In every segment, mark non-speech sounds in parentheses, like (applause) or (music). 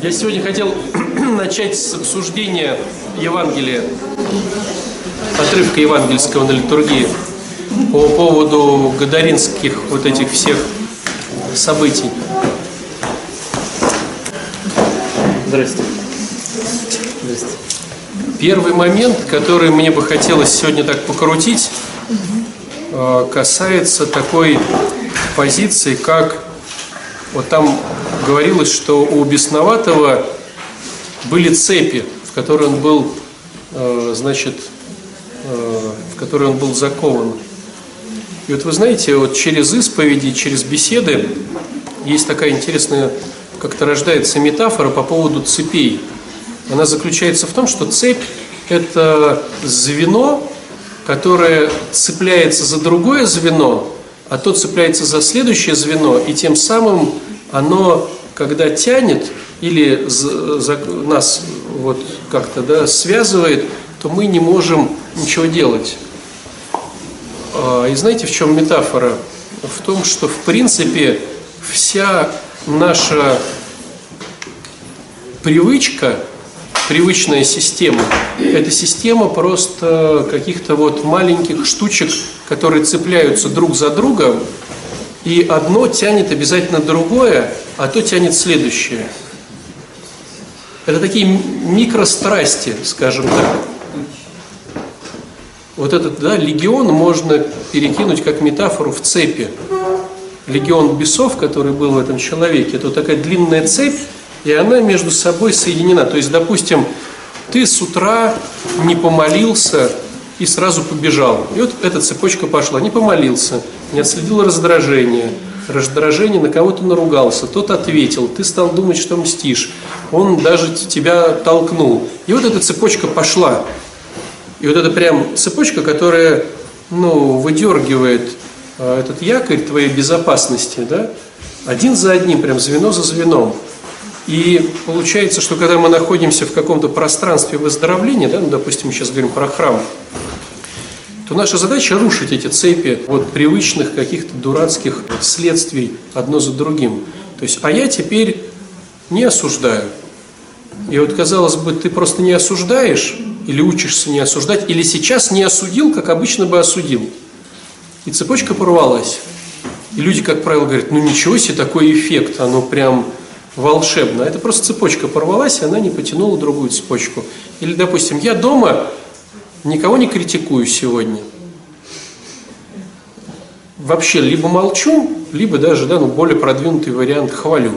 Я сегодня хотел (clears throat) начать с обсуждения Евангелия, отрывка евангельского на литургии по поводу гадаринских вот этих всех событий. Здрасте. Здрасте. Первый момент, который мне бы хотелось сегодня так покрутить, э, касается такой позиции, как вот там говорилось, что у бесноватого были цепи, в которые он был, э, значит, э, в которые он был закован. И вот вы знаете, вот через исповеди, через беседы есть такая интересная, как-то рождается метафора по поводу цепей. Она заключается в том, что цепь – это звено, которое цепляется за другое звено, а то цепляется за следующее звено, и тем самым оно, когда тянет или за, нас вот как-то да, связывает, то мы не можем ничего делать. А, и знаете, в чем метафора? В том, что в принципе вся наша привычка, привычная система, это система просто каких-то вот маленьких штучек, которые цепляются друг за другом, и одно тянет обязательно другое, а то тянет следующее. Это такие микрострасти, скажем так. Вот этот да, легион можно перекинуть как метафору в цепи. Легион бесов, который был в этом человеке, это вот такая длинная цепь, и она между собой соединена. То есть, допустим, ты с утра не помолился и сразу побежал. И вот эта цепочка пошла. Не помолился, не отследил раздражение. Раздражение, на кого-то наругался, тот ответил, ты стал думать, что мстишь. Он даже тебя толкнул. И вот эта цепочка пошла. И вот это прям цепочка, которая ну, выдергивает э, этот якорь твоей безопасности, да, один за одним, прям звено за звеном. И получается, что когда мы находимся в каком-то пространстве выздоровления, да, ну, допустим, мы сейчас говорим про храм, то наша задача рушить эти цепи вот привычных каких-то дурацких следствий одно за другим. То есть, а я теперь не осуждаю. И вот, казалось бы, ты просто не осуждаешь, или учишься не осуждать, или сейчас не осудил, как обычно бы осудил. И цепочка порвалась. И люди, как правило, говорят, ну ничего себе, такой эффект, оно прям волшебно. Это просто цепочка порвалась, и она не потянула другую цепочку. Или, допустим, я дома никого не критикую сегодня. Вообще, либо молчу, либо даже, да, ну, более продвинутый вариант хвалю.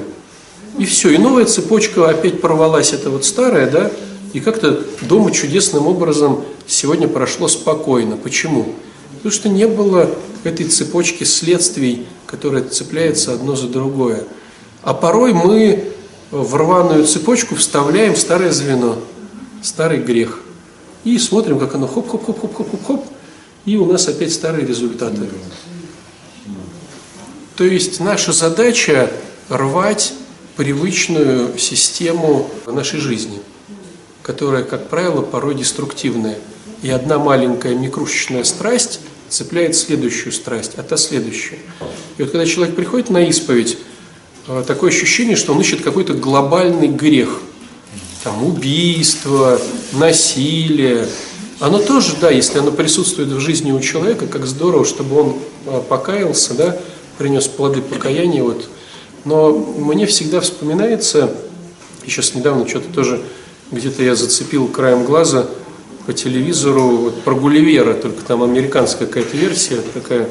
И все, и новая цепочка опять порвалась, это вот старая, да, и как-то дома чудесным образом сегодня прошло спокойно. Почему? Потому что не было этой цепочки следствий, которая цепляется одно за другое. А порой мы в рваную цепочку вставляем старое звено, старый грех. И смотрим, как оно хоп-хоп-хоп-хоп-хоп-хоп, и у нас опять старые результаты. То есть наша задача рвать привычную систему нашей жизни, которая, как правило, порой деструктивная. И одна маленькая микрушечная страсть цепляет следующую страсть, а та следующую. И вот когда человек приходит на исповедь, такое ощущение, что он ищет какой-то глобальный грех. Там убийство, насилие. Оно тоже, да, если оно присутствует в жизни у человека, как здорово, чтобы он э, покаялся, да, принес плоды покаяния. Вот. Но мне всегда вспоминается, и сейчас недавно что-то тоже где-то я зацепил краем глаза по телевизору вот, про Гулливера, только там американская какая-то версия такая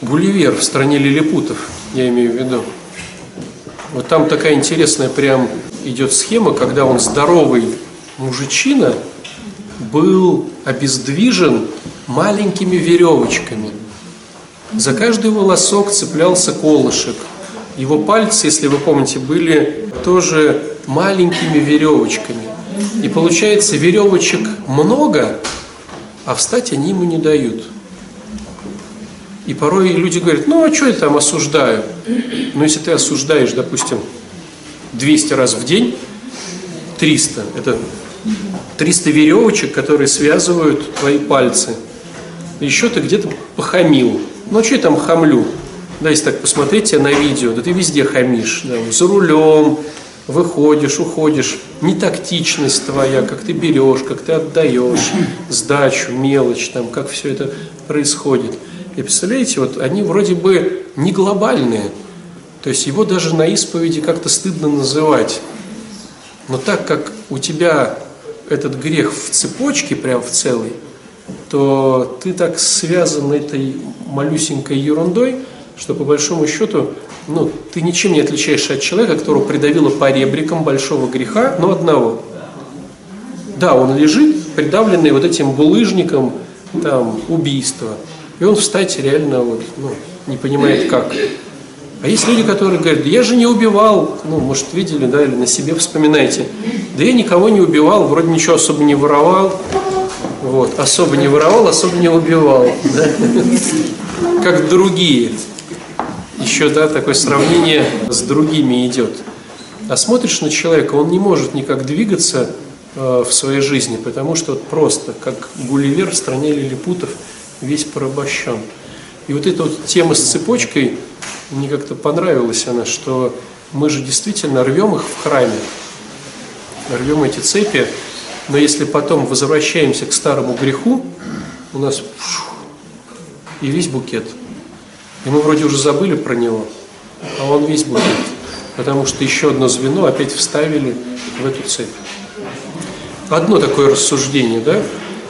Гулливер в стране лилипутов, я имею в виду. Вот там такая интересная прям идет схема, когда он здоровый мужичина был обездвижен маленькими веревочками. За каждый волосок цеплялся колышек. Его пальцы, если вы помните, были тоже маленькими веревочками. И получается, веревочек много, а встать они ему не дают. И порой люди говорят, ну а что я там осуждаю? Но если ты осуждаешь, допустим, 200 раз в день, 300, это 300 веревочек, которые связывают твои пальцы. Еще ты где-то похамил. Ну а что я там хамлю? Да, если так посмотреть на видео, да ты везде хамишь. Да, за рулем, выходишь, уходишь, не тактичность твоя, как ты берешь, как ты отдаешь, сдачу, мелочь, там, как все это происходит. И представляете, вот они вроде бы не глобальные, то есть его даже на исповеди как-то стыдно называть. Но так как у тебя этот грех в цепочке, прям в целой, то ты так связан этой малюсенькой ерундой, что по большому счету ну, ты ничем не отличаешься от человека, которого придавило по ребрикам большого греха, но одного. Да, он лежит, придавленный вот этим булыжником там, убийства. И он встать реально вот, ну, не понимает как. А есть люди, которые говорят, я же не убивал, ну, может, видели, да, или на себе вспоминаете. Да я никого не убивал, вроде ничего особо не воровал. Вот, особо не воровал, особо не убивал. Да? (laughs) Как другие еще да, такое сравнение с другими идет. А смотришь на человека, он не может никак двигаться э, в своей жизни, потому что вот просто, как Гулливер в стране лилипутов, весь порабощен. И вот эта вот тема с цепочкой, мне как-то понравилась она, что мы же действительно рвем их в храме, рвем эти цепи, но если потом возвращаемся к старому греху, у нас и весь букет – и мы вроде уже забыли про него, а он весь будет. Потому что еще одно звено опять вставили в эту цепь. Одно такое рассуждение, да?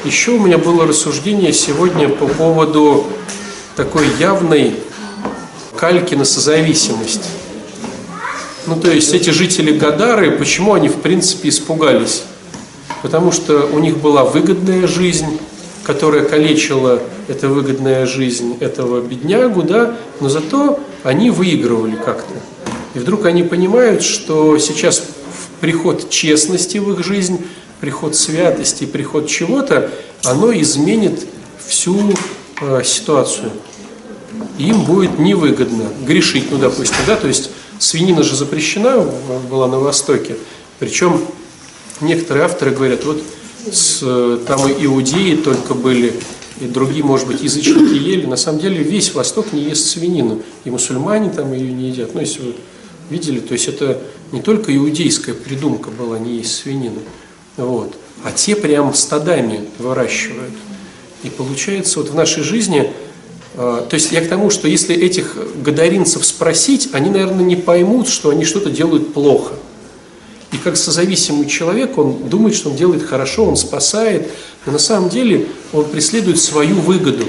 Еще у меня было рассуждение сегодня по поводу такой явной кальки на созависимость. Ну, то есть эти жители Гадары, почему они, в принципе, испугались? Потому что у них была выгодная жизнь, которая калечила эта выгодная жизнь этого беднягу, да, но зато они выигрывали как-то. И вдруг они понимают, что сейчас приход честности в их жизнь, приход святости, приход чего-то, оно изменит всю э, ситуацию. им будет невыгодно грешить, ну, допустим, да, то есть свинина же запрещена была на Востоке, причем некоторые авторы говорят, вот с, там и иудеи только были, и другие, может быть, язычники ели. На самом деле весь Восток не ест свинину, и мусульмане там ее не едят. Ну, если вы видели, то есть это не только иудейская придумка была не есть свинину, вот, а те прям стадами выращивают. И получается вот в нашей жизни, а, то есть я к тому, что если этих гадаринцев спросить, они, наверное, не поймут, что они что-то делают плохо – и как созависимый человек, он думает, что он делает хорошо, он спасает, но на самом деле он преследует свою выгоду.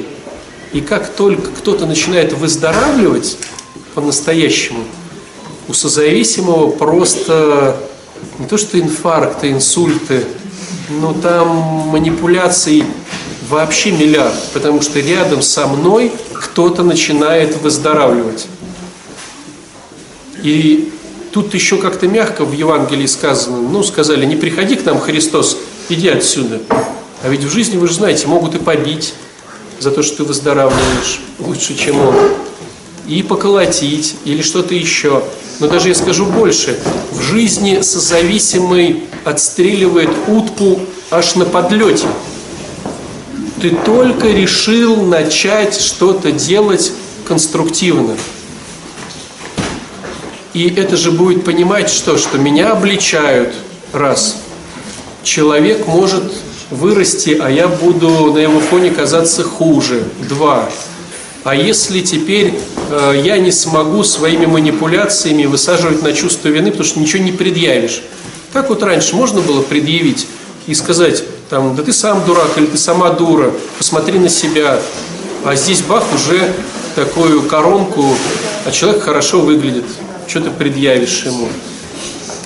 И как только кто-то начинает выздоравливать по-настоящему, у созависимого просто не то что инфаркты, инсульты, но там манипуляций вообще миллиард, потому что рядом со мной кто-то начинает выздоравливать. И Тут еще как-то мягко в Евангелии сказано, ну, сказали, не приходи к нам, Христос, иди отсюда. А ведь в жизни, вы же знаете, могут и побить за то, что ты выздоравливаешь лучше, чем он. И поколотить, или что-то еще. Но даже я скажу больше. В жизни созависимый отстреливает утку аж на подлете. Ты только решил начать что-то делать конструктивно. И это же будет понимать что? Что меня обличают, раз. Человек может вырасти, а я буду на его фоне казаться хуже, два. А если теперь э, я не смогу своими манипуляциями высаживать на чувство вины, потому что ничего не предъявишь. Как вот раньше можно было предъявить и сказать, там, да ты сам дурак или ты сама дура, посмотри на себя. А здесь бах, уже такую коронку, а человек хорошо выглядит что ты предъявишь ему?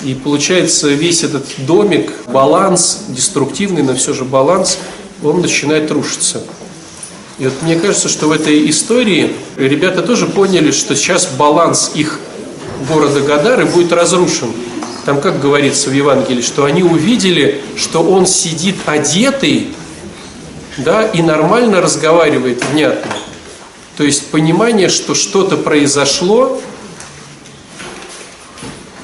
И получается весь этот домик, баланс, деструктивный, но все же баланс, он начинает рушиться. И вот мне кажется, что в этой истории ребята тоже поняли, что сейчас баланс их города Гадары будет разрушен. Там как говорится в Евангелии, что они увидели, что он сидит одетый, да, и нормально разговаривает внятно. То есть понимание, что что-то произошло,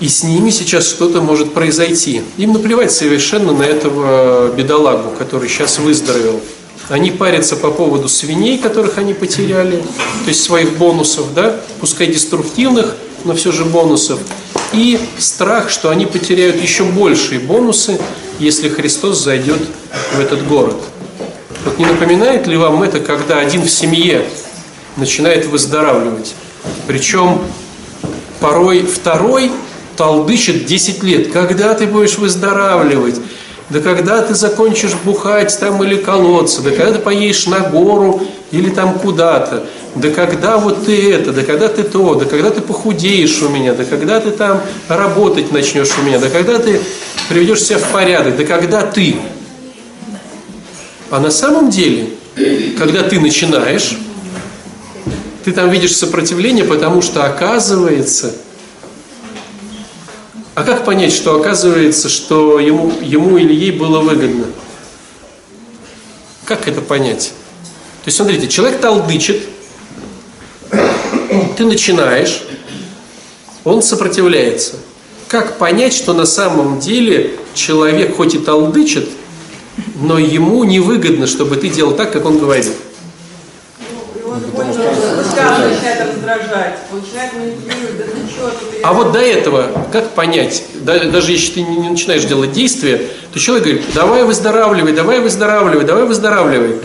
и с ними сейчас что-то может произойти. Им наплевать совершенно на этого бедолагу, который сейчас выздоровел. Они парятся по поводу свиней, которых они потеряли, то есть своих бонусов, да, пускай деструктивных, но все же бонусов. и страх, что они потеряют еще большие бонусы, если Христос зайдет в этот город. Вот не напоминает ли вам это, когда один в семье начинает выздоравливать? Причем порой второй толдычит 10 лет. Когда ты будешь выздоравливать? Да когда ты закончишь бухать там или колоться? Да когда ты поедешь на гору или там куда-то? Да когда вот ты это? Да когда ты то? Да когда ты похудеешь у меня? Да когда ты там работать начнешь у меня? Да когда ты приведешь себя в порядок? Да когда ты? А на самом деле, когда ты начинаешь, ты там видишь сопротивление, потому что оказывается, а как понять, что оказывается, что ему, ему или ей было выгодно? Как это понять? То есть, смотрите, человек толдычит, ты начинаешь, он сопротивляется. Как понять, что на самом деле человек хоть и толдычит, но ему невыгодно, чтобы ты делал так, как он говорит? А вот до этого, как понять, даже если ты не начинаешь делать действия, то человек говорит, давай выздоравливай, давай выздоравливай, давай выздоравливай.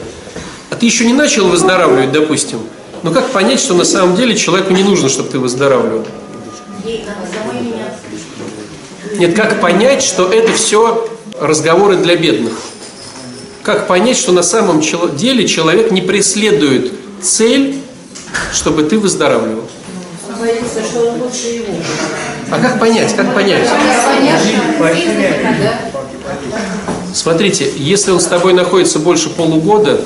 А ты еще не начал выздоравливать, допустим. Но как понять, что на самом деле человеку не нужно, чтобы ты выздоравливал? Нет, как понять, что это все разговоры для бедных? Как понять, что на самом деле человек не преследует цель, чтобы ты выздоравливал? А как понять? Как понять? Смотрите, если он с тобой находится больше полугода,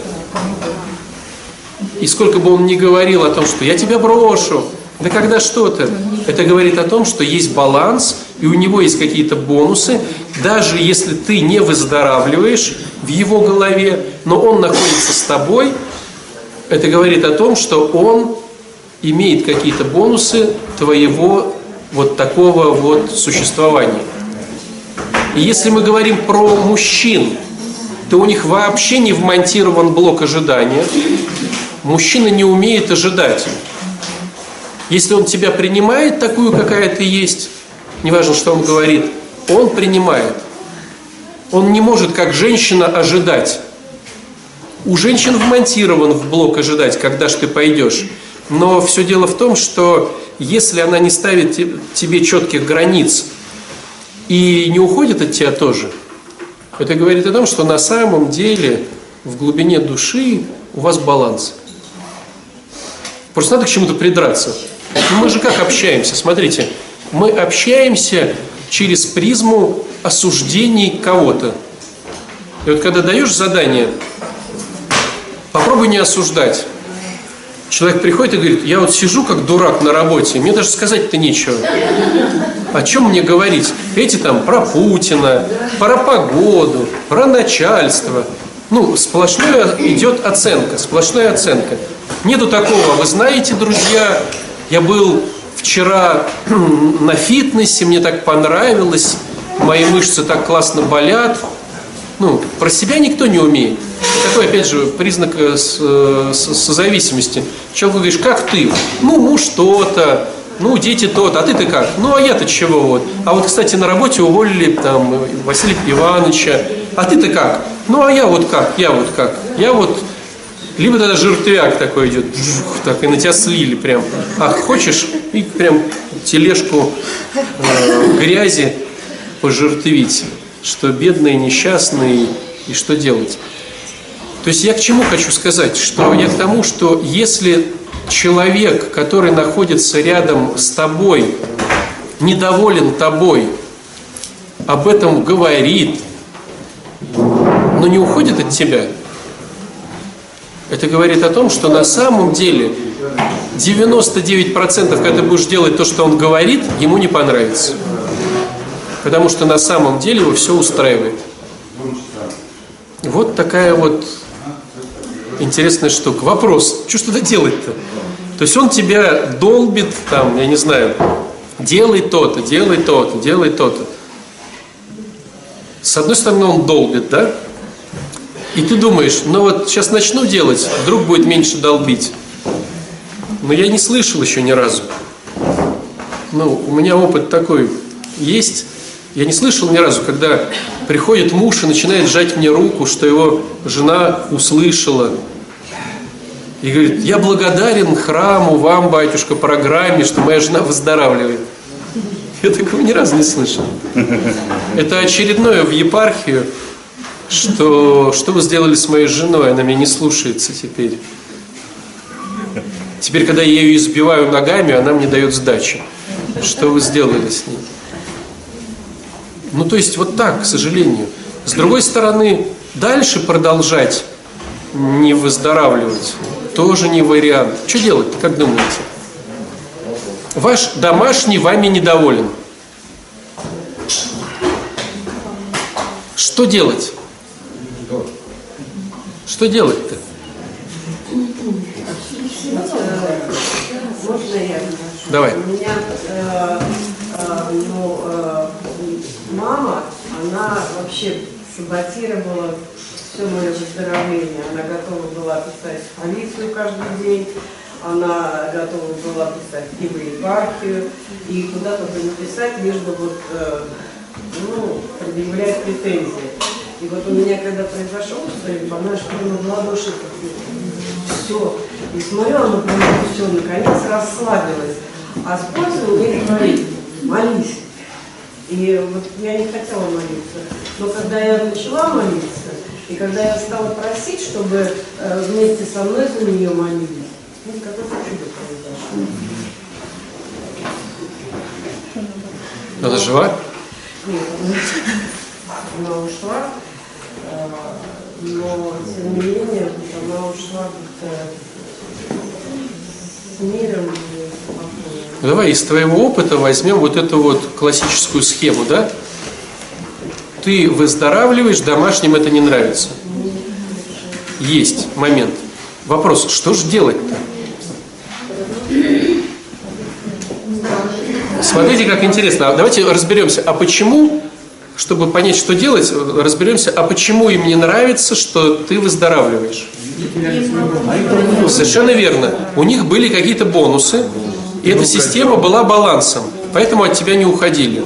и сколько бы он ни говорил о том, что я тебя брошу, да когда что-то, это говорит о том, что есть баланс, и у него есть какие-то бонусы, даже если ты не выздоравливаешь в его голове, но он находится с тобой, это говорит о том, что он имеет какие-то бонусы твоего вот такого вот существования. И если мы говорим про мужчин, то у них вообще не вмонтирован блок ожидания, Мужчина не умеет ожидать. Если он тебя принимает такую, какая ты есть, неважно, что он говорит, он принимает. Он не может, как женщина, ожидать. У женщин вмонтирован в блок ожидать, когда же ты пойдешь. Но все дело в том, что если она не ставит тебе четких границ и не уходит от тебя тоже, это говорит о том, что на самом деле в глубине души у вас баланс. Просто надо к чему-то придраться. Мы же как общаемся? Смотрите, мы общаемся через призму осуждений кого-то. И вот когда даешь задание, попробуй не осуждать. Человек приходит и говорит, я вот сижу как дурак на работе, мне даже сказать-то нечего. О чем мне говорить? Эти там про Путина, про погоду, про начальство. Ну, сплошная идет оценка, сплошная оценка. Нету такого. Вы знаете, друзья, я был вчера (clears throat) на фитнесе, мне так понравилось, мои мышцы так классно болят. Ну, про себя никто не умеет. Такой, опять же, признак э, э, созависимости. Человек говоришь, как ты? Ну, муж то-то, ну, дети то-то, а ты-то как? Ну, а я-то чего вот? А вот, кстати, на работе уволили там Василия Ивановича, а ты-то как? Ну, а я вот как? Я вот как? Я вот либо тогда жертвяк такой идет, так и на тебя слили прям. А хочешь, и прям тележку э, грязи пожертвить, что бедные, несчастные, и что делать. То есть я к чему хочу сказать? Что я к тому, что если человек, который находится рядом с тобой, недоволен тобой, об этом говорит, но не уходит от тебя – это говорит о том, что на самом деле 99% когда ты будешь делать то, что он говорит, ему не понравится. Потому что на самом деле его все устраивает. Вот такая вот интересная штука. Вопрос, что ж тогда делать-то? То есть он тебя долбит, там, я не знаю, делай то-то, делай то-то, делай то-то. С одной стороны, он долбит, да? И ты думаешь, ну вот сейчас начну делать, вдруг будет меньше долбить. Но я не слышал еще ни разу. Ну, у меня опыт такой есть. Я не слышал ни разу, когда приходит муж и начинает сжать мне руку, что его жена услышала. И говорит, я благодарен храму, вам, батюшка, программе, что моя жена выздоравливает. Я такого ни разу не слышал. Это очередное в епархию, что, что вы сделали с моей женой, она меня не слушается теперь. Теперь, когда я ее избиваю ногами, она мне дает сдачи. Что вы сделали с ней? Ну, то есть вот так, к сожалению. С другой стороны, дальше продолжать не выздоравливать тоже не вариант. Что делать, как думаете? Ваш домашний вами недоволен. Что делать? Что делать-то? Давай. У меня э, э, ну, э, мама, она вообще саботировала все мое выздоровление. Она готова была писать в полицию каждый день, она готова была писать и в епархию, и куда только не писать, лишь бы вот, э, ну, предъявлять претензии. И вот у меня, когда произошел что-нибудь, она прямо в ладоши все. И смотрю, она прямо все, наконец расслабилась. А с пользой мне говорит, молись. И вот я не хотела молиться. Но когда я начала молиться, и когда я стала просить, чтобы э, вместе со мной за нее молились, ну, какое-то чудо произошло. Она жива? Нет, она, ушла, э, но тем не менее она ушла как-то с миром и спокойно. Давай из твоего опыта возьмем вот эту вот классическую схему, да? Ты выздоравливаешь, домашним это не нравится. Есть момент. Вопрос, что же делать-то? Смотрите, как интересно. А давайте разберемся, а почему, чтобы понять, что делать, разберемся, а почему им не нравится, что ты выздоравливаешь? Совершенно верно. У них были какие-то бонусы, и эта система была балансом, поэтому от тебя не уходили.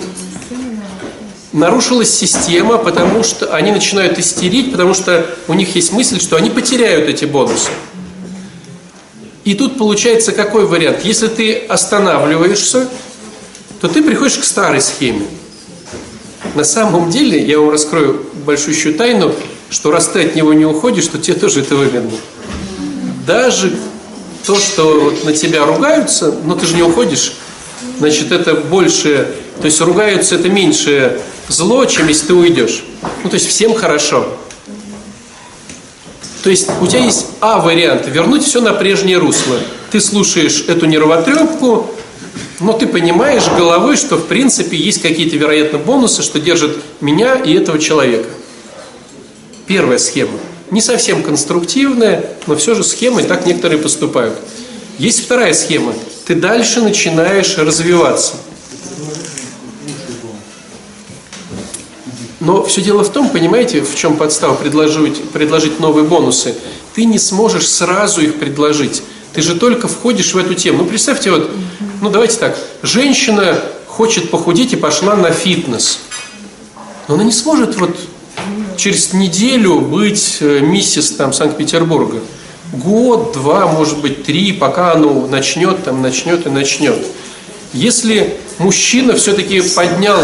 Нарушилась система, потому что они начинают истерить, потому что у них есть мысль, что они потеряют эти бонусы. И тут получается какой вариант? Если ты останавливаешься, то ты приходишь к старой схеме. На самом деле, я вам раскрою большущую тайну, что раз ты от него не уходишь, то тебе тоже это выгодно. Даже то, что вот на тебя ругаются, но ты же не уходишь, значит, это больше, то есть ругаются, это меньше зло, чем если ты уйдешь. Ну, то есть всем хорошо. То есть у тебя есть А вариант, вернуть все на прежнее русло. Ты слушаешь эту нервотрепку, но ты понимаешь головой, что в принципе есть какие-то, вероятно, бонусы, что держат меня и этого человека. Первая схема. Не совсем конструктивная, но все же схема, так некоторые поступают. Есть вторая схема. Ты дальше начинаешь развиваться. Но все дело в том, понимаете, в чем подстава предложить, предложить новые бонусы. Ты не сможешь сразу их предложить. Ты же только входишь в эту тему. Ну, представьте, вот, ну, давайте так. Женщина хочет похудеть и пошла на фитнес. Но она не сможет вот через неделю быть э, миссис там Санкт-Петербурга. Год, два, может быть, три, пока оно начнет, там, начнет и начнет. Если мужчина все-таки поднял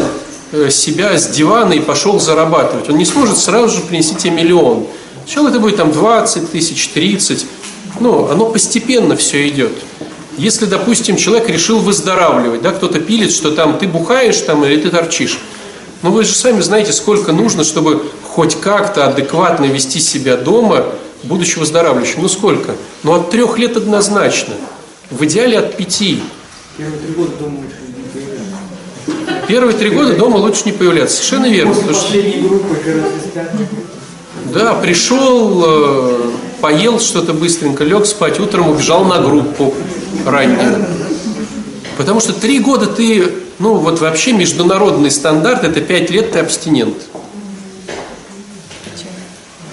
э, себя с дивана и пошел зарабатывать, он не сможет сразу же принести тебе миллион. Сначала это будет там 20 тысяч, 30. Ну, оно постепенно все идет. Если, допустим, человек решил выздоравливать, да, кто-то пилит, что там ты бухаешь там или ты торчишь. Но вы же сами знаете, сколько нужно, чтобы хоть как-то адекватно вести себя дома, будучи выздоравливающим. Ну сколько? Ну от трех лет однозначно. В идеале от пяти. Первые три года дома лучше не появляться. Первые три года дома лучше не появляться. Совершенно верно. После что- последней группы. Да, пришел, э, поел что-то быстренько, лег спать, утром убежал на группу раннюю. Потому что три года ты, ну вот вообще международный стандарт, это пять лет ты абстинент.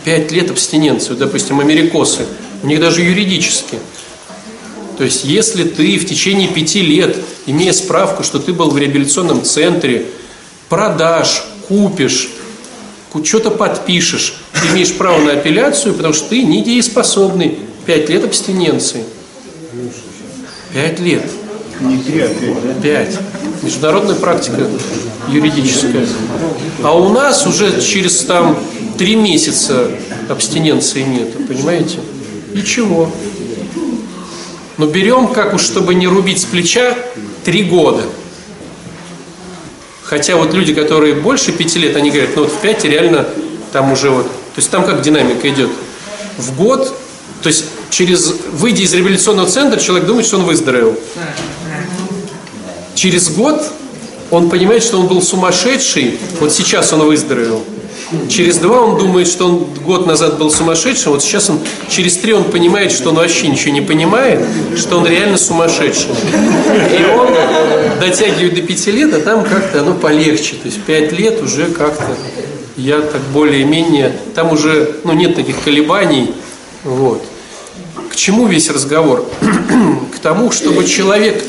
Пять лет абстиненции, Вот, допустим, америкосы, у них даже юридически. То есть, если ты в течение пяти лет, имея справку, что ты был в реабилитационном центре, продашь, купишь, что-то подпишешь, ты имеешь право на апелляцию, потому что ты недееспособный. Пять лет абстиненции. Пять лет. Не три, а пять? Пять. Международная практика юридическая. А у нас уже через там три месяца абстиненции нет, понимаете? И чего? Но берем, как уж чтобы не рубить с плеча, три года. Хотя вот люди, которые больше пяти лет, они говорят, ну вот в пять реально там уже вот, то есть там как динамика идет. В год, то есть через, выйдя из реабилитационного центра, человек думает, что он выздоровел. Через год он понимает, что он был сумасшедший, вот сейчас он выздоровел. Через два он думает, что он год назад был сумасшедшим, вот сейчас он, через три он понимает, что он вообще ничего не понимает, что он реально сумасшедший. И он дотягивает до пяти лет, а там как-то оно полегче. То есть пять лет уже как-то я так более-менее, там уже ну, нет таких колебаний. Вот. К чему весь разговор? (clears throat) К тому, чтобы человек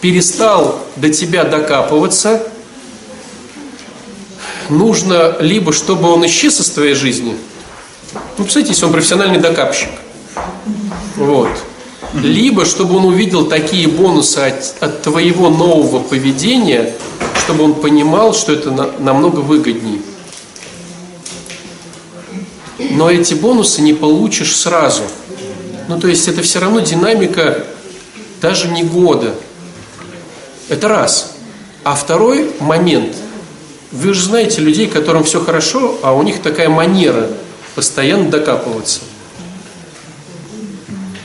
перестал до тебя докапываться – нужно либо, чтобы он исчез из твоей жизни, ну, представьте, если он профессиональный докапщик, вот, либо, чтобы он увидел такие бонусы от, от твоего нового поведения, чтобы он понимал, что это на, намного выгоднее. Но эти бонусы не получишь сразу. Ну, то есть это все равно динамика даже не года. Это раз. А второй момент – вы же знаете людей, которым все хорошо, а у них такая манера постоянно докапываться.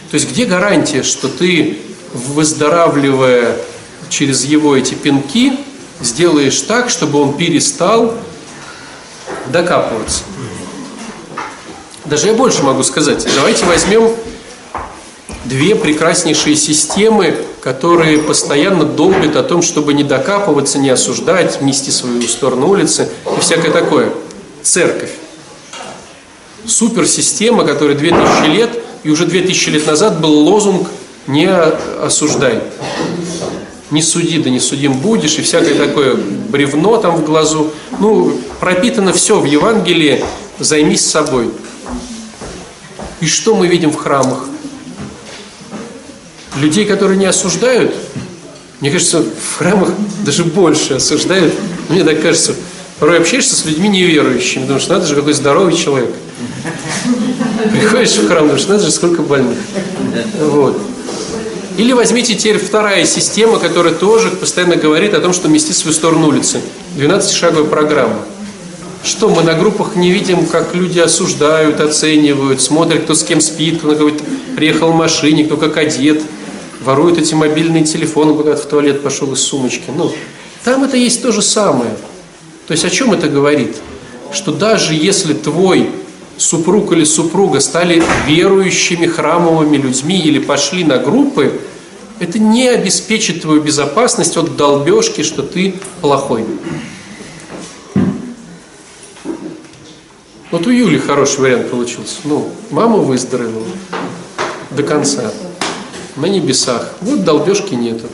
То есть где гарантия, что ты, выздоравливая через его эти пинки, сделаешь так, чтобы он перестал докапываться? Даже я больше могу сказать. Давайте возьмем две прекраснейшие системы, которые постоянно долбят о том, чтобы не докапываться, не осуждать, нести свою сторону улицы и всякое такое. Церковь. Суперсистема, которая 2000 лет, и уже 2000 лет назад был лозунг «Не осуждай». Не суди, да не судим будешь, и всякое такое бревно там в глазу. Ну, пропитано все в Евангелии, займись собой. И что мы видим в храмах? Людей, которые не осуждают, мне кажется, в храмах даже больше осуждают. Мне так кажется, порой общаешься с людьми неверующими, думаешь, надо же, какой здоровый человек. Приходишь в храм, думаешь, надо же, сколько больных. Вот. Или возьмите теперь вторая система, которая тоже постоянно говорит о том, что мести свою сторону улицы. 12-шаговая программа. Что, мы на группах не видим, как люди осуждают, оценивают, смотрят, кто с кем спит, кто на какой-то приехал в машине, кто как одет – воруют эти мобильные телефоны, когда в туалет пошел из сумочки. Ну, там это есть то же самое. То есть о чем это говорит? Что даже если твой супруг или супруга стали верующими храмовыми людьми или пошли на группы, это не обеспечит твою безопасность от долбежки, что ты плохой. Вот у Юли хороший вариант получился. Ну, мама выздоровела до конца на небесах. Вот долбежки нету.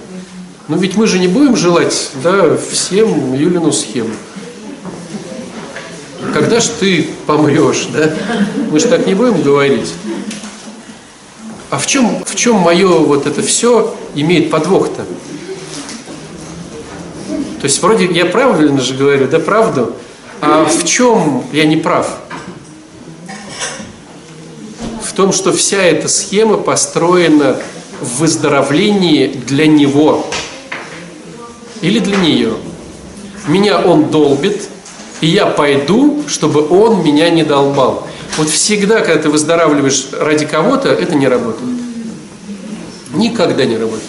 Но ведь мы же не будем желать да, всем Юлину схему. Когда ж ты помрешь, да? Мы же так не будем говорить. А в чем, в чем мое вот это все имеет подвох-то? То есть вроде я правильно же говорю, да, правду, а в чем я не прав? В том, что вся эта схема построена в выздоровлении для него или для нее. Меня он долбит, и я пойду, чтобы он меня не долбал. Вот всегда, когда ты выздоравливаешь ради кого-то, это не работает. Никогда не работает.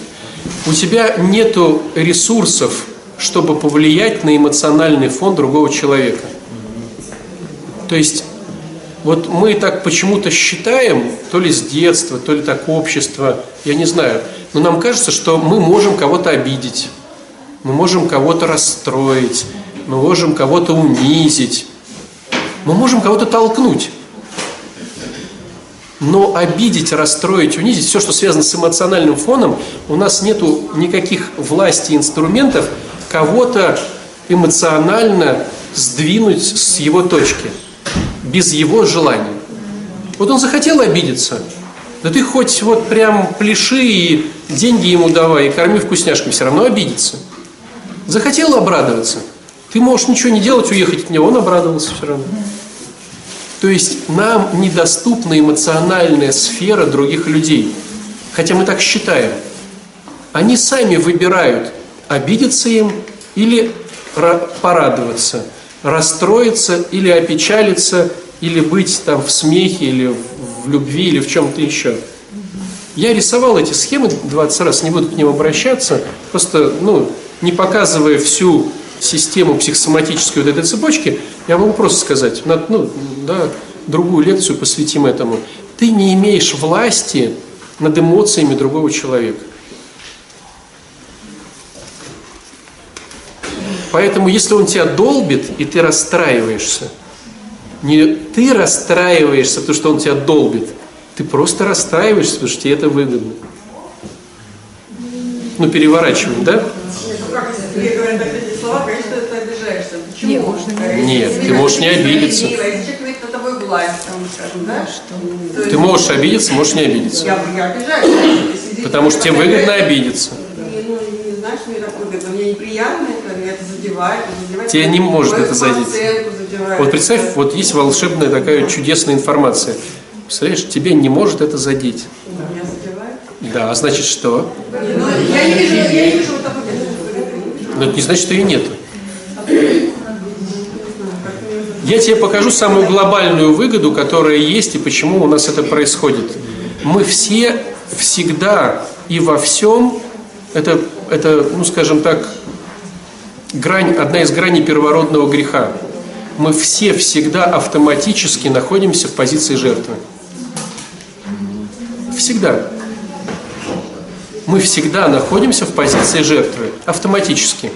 У тебя нет ресурсов, чтобы повлиять на эмоциональный фон другого человека. То есть вот мы так почему-то считаем, то ли с детства, то ли так общество, я не знаю, но нам кажется, что мы можем кого-то обидеть, мы можем кого-то расстроить, мы можем кого-то унизить, мы можем кого-то толкнуть. Но обидеть, расстроить, унизить, все, что связано с эмоциональным фоном, у нас нету никаких власти инструментов кого-то эмоционально сдвинуть с его точки, без его желания. Вот он захотел обидеться, да ты хоть вот прям пляши и деньги ему давай, и корми вкусняшками, все равно обидится. Захотел обрадоваться, ты можешь ничего не делать, уехать от него, он обрадовался все равно. То есть нам недоступна эмоциональная сфера других людей. Хотя мы так считаем. Они сами выбирают, обидеться им или порадоваться, расстроиться или опечалиться, или быть там в смехе, или в любви, или в чем-то еще. Я рисовал эти схемы 20 раз, не буду к ним обращаться, просто ну, не показывая всю систему психосоматической вот этой цепочки, я могу просто сказать, ну, да, другую лекцию посвятим этому. Ты не имеешь власти над эмоциями другого человека. Поэтому, если он тебя долбит, и ты расстраиваешься, не ты расстраиваешься, потому что он тебя долбит, ты просто расстраиваешься, потому что тебе это выгодно. Ну, переворачиваем, да? Нет, говорят такие слова, конечно, ты обижаешься. Почему? Нет, ты можешь не обидеться. Ты можешь обидеться, можешь не обидеться. Я, я обижаюсь. Потому что тебе выгодно обидеться. Ну, не знаешь, мне так выгодно. Мне неприятно это, меня это задевает. задевает Тебе не может это задеть. Вот представь, вот есть волшебная такая чудесная информация. Представляешь, тебе не может это задеть. Да, а значит что? Ну, я не вижу, я не вижу. Но это не значит, что ее нет. Я тебе покажу самую глобальную выгоду, которая есть и почему у нас это происходит. Мы все всегда и во всем, это, это ну скажем так, грань, одна из граней первородного греха. Мы все всегда автоматически находимся в позиции жертвы. Всегда. Мы всегда находимся в позиции жертвы. Автоматически.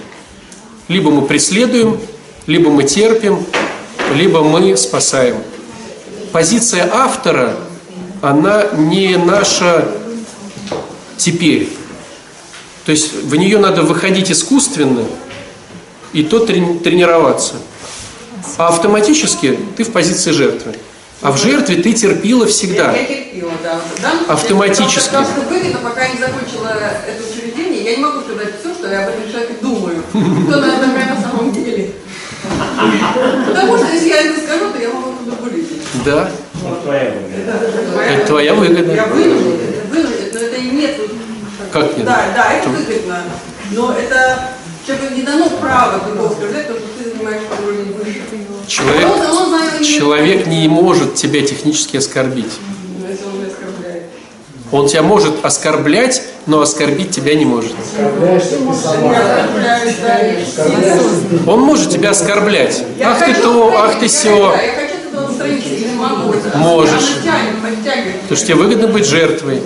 Либо мы преследуем, либо мы терпим, либо мы спасаем. Позиция автора, она не наша теперь. То есть в нее надо выходить искусственно и то трени- тренироваться. А автоматически ты в позиции жертвы. А в жертве ты терпила всегда. Я, я терпила, да. да Автоматически. Потому что выгодно, пока я не закончила это учреждение, я не могу сказать все, что я об этом человеке думаю. Кто на этом на самом деле. Потому что если я это скажу, то я могу туда вылететь. Да. Выгода. Это твоя выгода. Я вынужден, это вынужден, но это и нет. Как нет? Да, да, это выгодно. Но это человеку не дано право другого сказать, потому что ты занимаешь уровень выше. Человек, Он- он, наверное, не- человек не может тебя технически оскорбить. Ну, он тебя может оскорблять, но оскорбить тебя не может. Он может тебя оскорблять. Я Ах ты то, ах ты. Это Можешь. Потому что тебе выгодно быть жертвой.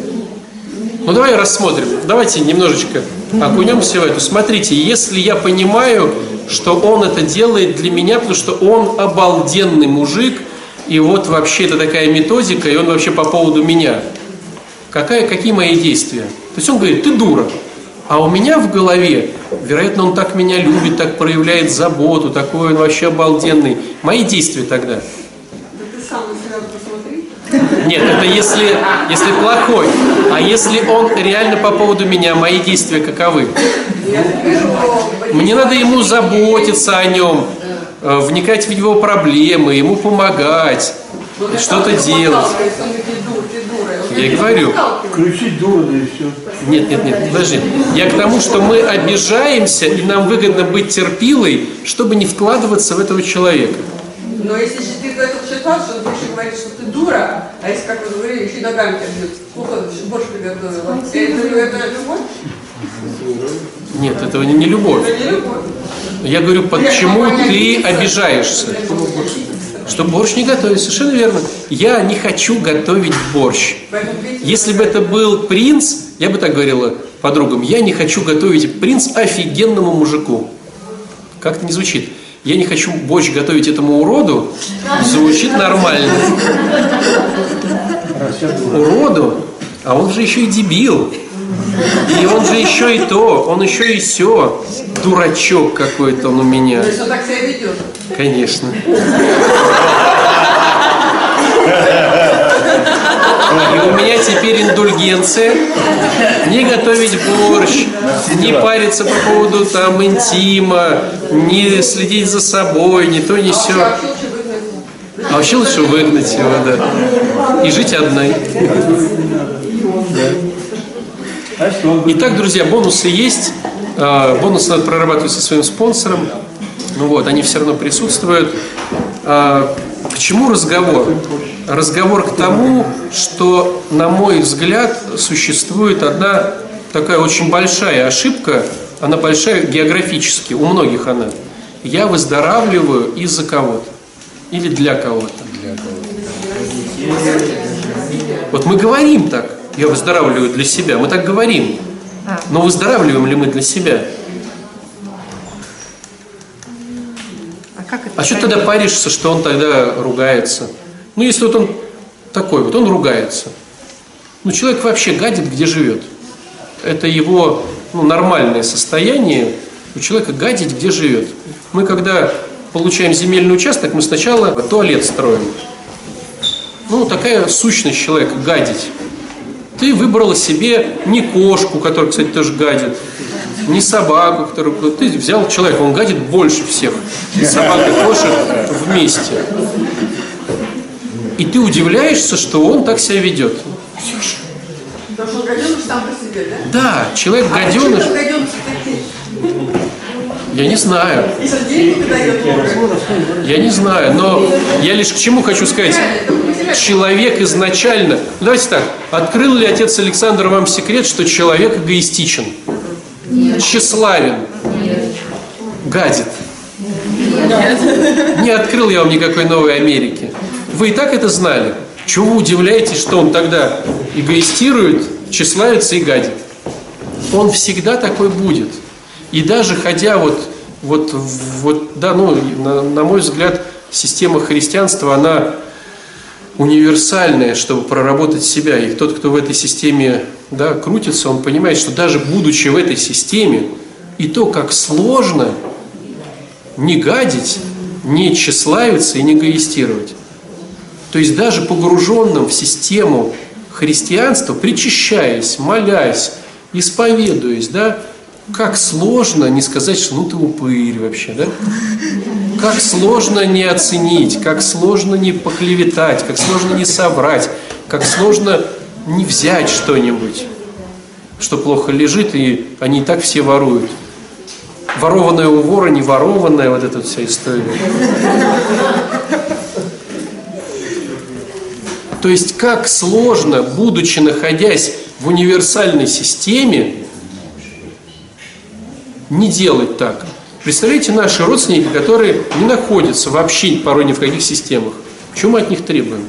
Ну давай рассмотрим. Давайте немножечко окунемся в эту. Смотрите, если я понимаю, что он это делает для меня, потому что он обалденный мужик, и вот вообще это такая методика, и он вообще по поводу меня. Какая, какие мои действия? То есть он говорит, ты дура. А у меня в голове, вероятно, он так меня любит, так проявляет заботу, такой он вообще обалденный. Мои действия тогда. Да ты сам на себя посмотри. Нет, это если, если плохой. А если он реально по поводу меня, мои действия каковы? Мне надо ему заботиться о нем, э, вникать в его проблемы, ему помогать, что-то делать. Я говорю. Включить дуру, да и все. Нет, нет, нет, подожди. Я к тому, что мы обижаемся, и нам выгодно быть терпилой, чтобы не вкладываться в этого человека. Но если же ты в эту ситуацию, он больше говорит, что ты дура, а если, как вы говорили, еще и ногами тебя сколько ты борщ приготовила, это, это, это любовь? Нет, этого не, не любовь. Это не любовь. Я говорю, почему ты обижаешься? Что борщ не готовить, совершенно верно. Я не хочу готовить борщ. Если бы это был принц, я бы так говорила подругам, я не хочу готовить принц офигенному мужику. Как-то не звучит. Я не хочу борщ готовить этому уроду, звучит нормально. Уроду? А он же еще и дебил. И он же еще и то, он еще и все. Дурачок какой-то он у меня. То есть он так себя ведет. Конечно. И у меня теперь индульгенция не готовить борщ, не париться по поводу там интима, не следить за собой, не то, не все. А вообще лучше выгнать его, да. И жить одной. Итак, друзья, бонусы есть. А, Бонусы надо прорабатывать со своим спонсором. Ну вот, они все равно присутствуют. А, К чему разговор? Разговор к тому, что, на мой взгляд, существует одна такая очень большая ошибка, она большая географически, у многих она. Я выздоравливаю из-за кого-то или для кого-то. Вот мы говорим так, я выздоравливаю для себя, мы так говорим. Но выздоравливаем ли мы для себя? А как это? А что ты тогда паришься, что он тогда ругается? Ну, если вот он такой вот, он ругается. Ну, человек вообще гадит, где живет. Это его ну, нормальное состояние. У человека гадить, где живет. Мы, когда получаем земельный участок, мы сначала туалет строим. Ну, такая сущность человека – гадить. Ты выбрала себе не кошку, которая, кстати, тоже гадит, не собаку, которую... Ты взял человека, он гадит больше всех. И собак, и кошек вместе. И ты удивляешься, что он так себя ведет. Потому что гаденыш сам по себе, да? Да, человек А гаденыш, я не знаю. Я не знаю, но я лишь к чему хочу сказать. Человек изначально... Ну, Давайте так. Открыл ли отец Александр вам секрет, что человек эгоистичен? Тщеславен? Гадит? Не открыл я вам никакой новой Америки. Вы и так это знали. Чего вы удивляетесь, что он тогда эгоистирует, тщеславится и гадит? Он всегда такой будет. И даже ходя вот, вот, вот да, ну, на, на мой взгляд, система христианства, она универсальная, чтобы проработать себя. И тот, кто в этой системе да, крутится, он понимает, что даже будучи в этой системе, и то, как сложно не гадить, не тщеславиться и не эгоистировать. То есть даже погруженным в систему христианства, причащаясь, молясь, исповедуясь, да, как сложно не сказать, что ну ты упырь вообще, да? Как сложно не оценить, как сложно не поклеветать, как сложно не соврать, как сложно не взять что-нибудь, что плохо лежит, и они и так все воруют. Ворованное у вора, не ворованное, вот эта вся история. То есть как сложно, будучи находясь в универсальной системе, не делать так. Представляете, наши родственники, которые не находятся вообще порой ни в каких системах. Чего мы от них требуем?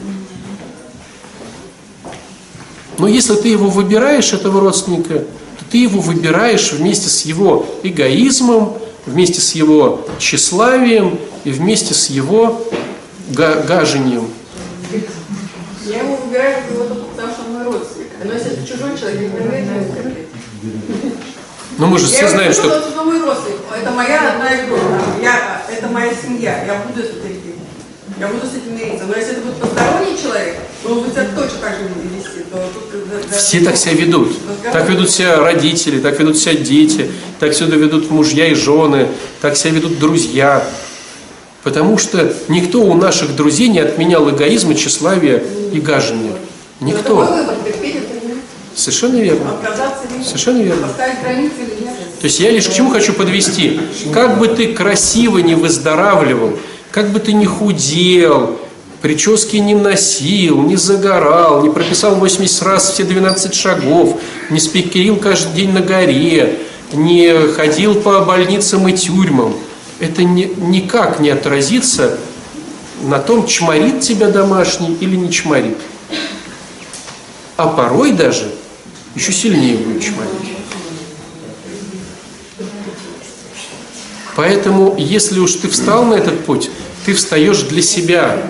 Но если ты его выбираешь, этого родственника, то ты его выбираешь вместе с его эгоизмом, вместе с его тщеславием и вместе с его га- гажением. Я его выбираю кого-то, потому что он мой родственник. Это чужой человек. Но мы же все знаем, что это. Это моя родная кровь. Я, это моя семья. Я буду это терпеть. Я буду с этим мириться. Но если это будет посторонний человек, он будет себя точно так же вести, то тут... да, все так себя ведут. Так ведут себя родители, так ведут себя дети, так себя ведут мужья и жены, так себя ведут друзья. Потому что никто у наших друзей не отменял эгоизма, тщеславия и гажения. Это Никто. мой выбор, терпеть это. Совершенно верно. Совершенно верно. То есть я лишь к чему хочу подвести. Как бы ты красиво не выздоравливал, как бы ты не худел, прически не носил, не загорал, не прописал 80 раз все 12 шагов, не спикерил каждый день на горе, не ходил по больницам и тюрьмам, это ни- никак не отразится на том, чморит тебя домашний или не чморит. А порой даже еще сильнее будет чморить. Поэтому, если уж ты встал на этот путь, ты встаешь для себя.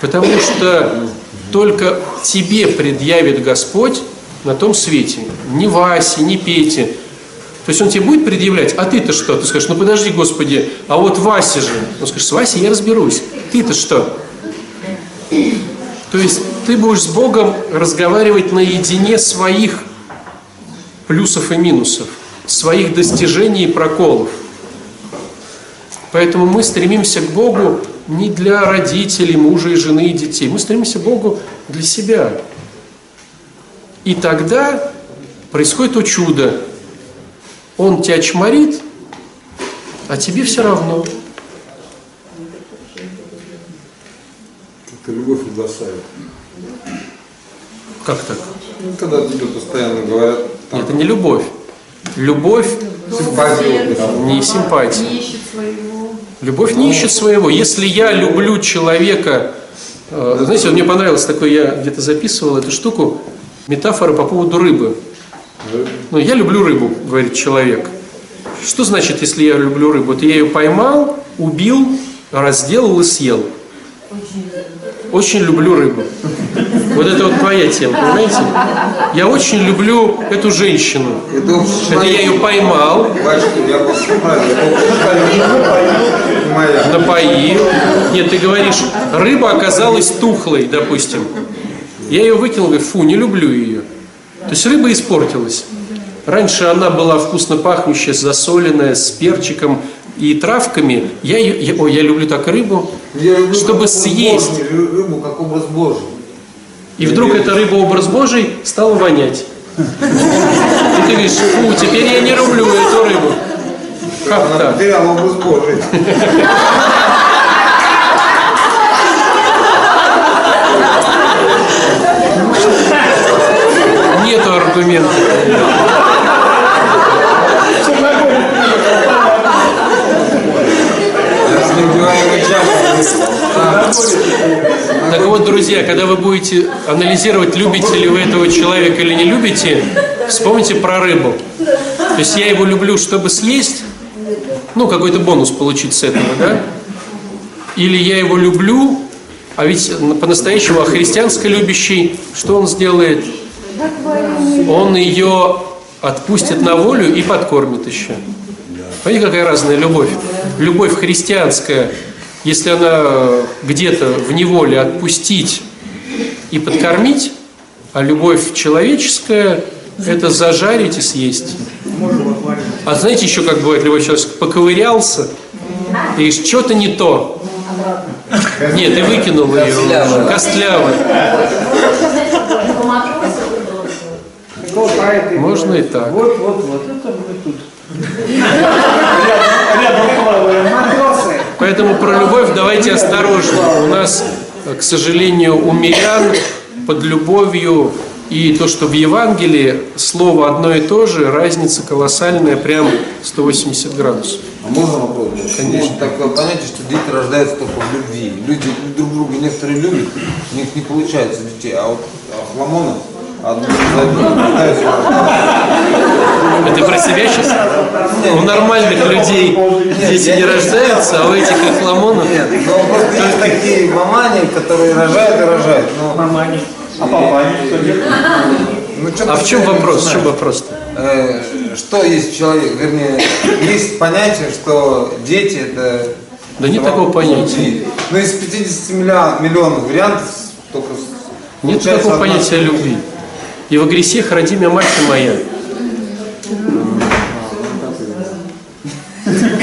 Потому что только тебе предъявит Господь на том свете. Не Васе, не Пете. То есть он тебе будет предъявлять, а ты-то что? Ты скажешь, ну подожди, Господи, а вот Вася же. Он скажет, с Васей я разберусь. Ты-то что? Есть ты будешь с Богом разговаривать наедине своих плюсов и минусов, своих достижений и проколов. Поэтому мы стремимся к Богу не для родителей, мужа и жены и детей. Мы стремимся к Богу для себя. И тогда происходит то чудо. Он тебя чморит, а тебе все равно. Это любовь угасает. Как так? Ну, когда тебе постоянно говорят, там, Это не любовь. Любовь симпатия, там, не симпатия. Не ищет своего. Любовь не ищет своего. Если я люблю человека, э, знаете, вот мне понравилось такое, я где-то записывал эту штуку, метафора по поводу рыбы. Ну, я люблю рыбу, говорит человек. Что значит, если я люблю рыбу? Это я ее поймал, убил, разделал и съел. Очень люблю рыбу. Вот это вот твоя тема, понимаете? Я очень люблю эту женщину. Это Это я ее поймал, напоил. Нет, ты говоришь, рыба оказалась тухлой, допустим. Я ее выкинул, говорю, фу, не люблю ее. То есть рыба испортилась. Раньше она была вкусно пахнущая, засоленная, с перчиком и травками. Я, я- ой, я люблю так рыбу, Я люблю чтобы съесть. Божий, рыбу как образ Божий. И вдруг эта рыба образ Божий стала вонять. И ты говоришь, фу, теперь я не люблю эту рыбу. Как Она так? потеряла образ Божий. Нету аргумента. Так вот, друзья, когда вы будете анализировать, любите ли вы этого человека или не любите, вспомните про рыбу. То есть я его люблю, чтобы съесть, ну, какой-то бонус получить с этого, да? Или я его люблю, а ведь по-настоящему а христианско любящий, что он сделает? Он ее отпустит на волю и подкормит еще. Смотрите, какая разная любовь. Любовь христианская, если она где-то в неволе отпустить и подкормить, а любовь человеческая – это зажарить и съесть. А знаете еще, как бывает любовь человеческая? Поковырялся, и что-то не то. Нет, и выкинул ее. Костлявая. Можно и так. Вот, вот, вот, это мы тут. Рядом, рядом плаваем, матросы. Поэтому про любовь давайте осторожно. У нас, к сожалению, у мирян под любовью и то, что в Евангелии слово одно и то же, разница колоссальная, прям 180 градусов. А можно вопрос? Конечно. Такое понятие, что дети рождаются только в любви. Люди друг друга некоторые любят, у них не получается детей. А вот хламоны одну за. Это про себя сейчас? У нормальных людей дети не рождаются, а у этих охламонов... Нет, но просто есть такие мамани, которые рожают и рожают. Но, Мамани. А папани ну, А в чем вопрос? В чем вопрос-то? Э, что есть человек, вернее, есть понятие, что дети это... Да нет такого понятия. Ну, из 50 миллион- миллионов вариантов только... с- Нет такого одна. понятия любви. И во грехах роди меня, мать моя.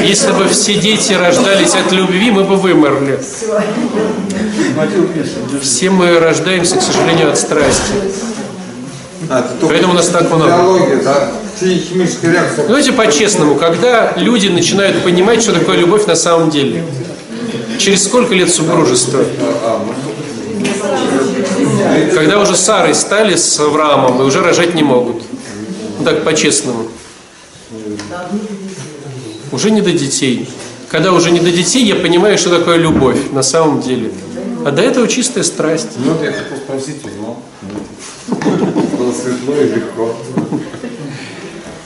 Если бы все дети рождались от любви, мы бы вымерли. Все мы рождаемся, к сожалению, от страсти. А, Поэтому у нас так много. Да? Давайте по-честному, когда люди начинают понимать, что такое любовь на самом деле? Через сколько лет супружества? Когда уже с Сарой стали с Авраамом и уже рожать не могут. Ну так, по-честному. Уже не до детей. Когда уже не до детей, я понимаю, что такое любовь на самом деле. А до этого чистая страсть. Ну, вот я хотел спросить, узнал. Было светло и легко.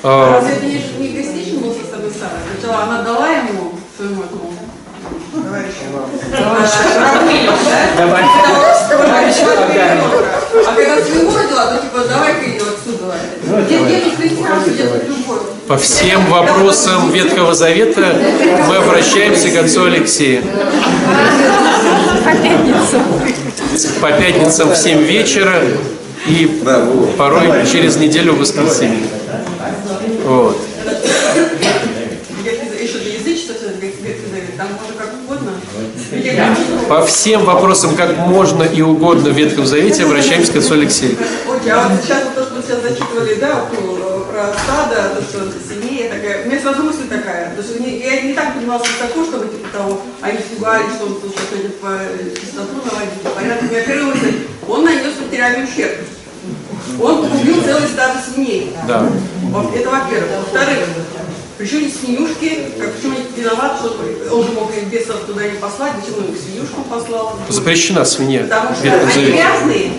А, Разве это не, не эгоистично было со собой Сара? Сначала она дала ему? Давай. А когда родила, то типа давай-ка ее отсюда. По всем вопросам Ветхого Завета мы обращаемся к отцу Алексею. По пятницам. По пятницам в 7 вечера и порой через неделю в воскресенье. Вот. Еще до язычества, там можно как угодно. По всем вопросам, как можно и угодно в Ветхом Завете, обращаемся к отцу Алексею. Окей, а вот сейчас то, что вы сейчас зачитывали, да, ну, про стадо, то, что семья такая, у меня сразу мысль такая, потому что не- я не так понимала высоко, чтобы типа того, они испугались, что он тут что-то по чистоту наводить. Понятно, у меня первая мысль, он нанес материальный ущерб. Он убил целый стадо свиней. Да. Это во-первых. Во-вторых, причем не свинюшки, как почему они виноваты, что он же мог и бесов туда не послать, почему он их свинюшку послал? Запрещена свинья Потому что они Завете. грязные.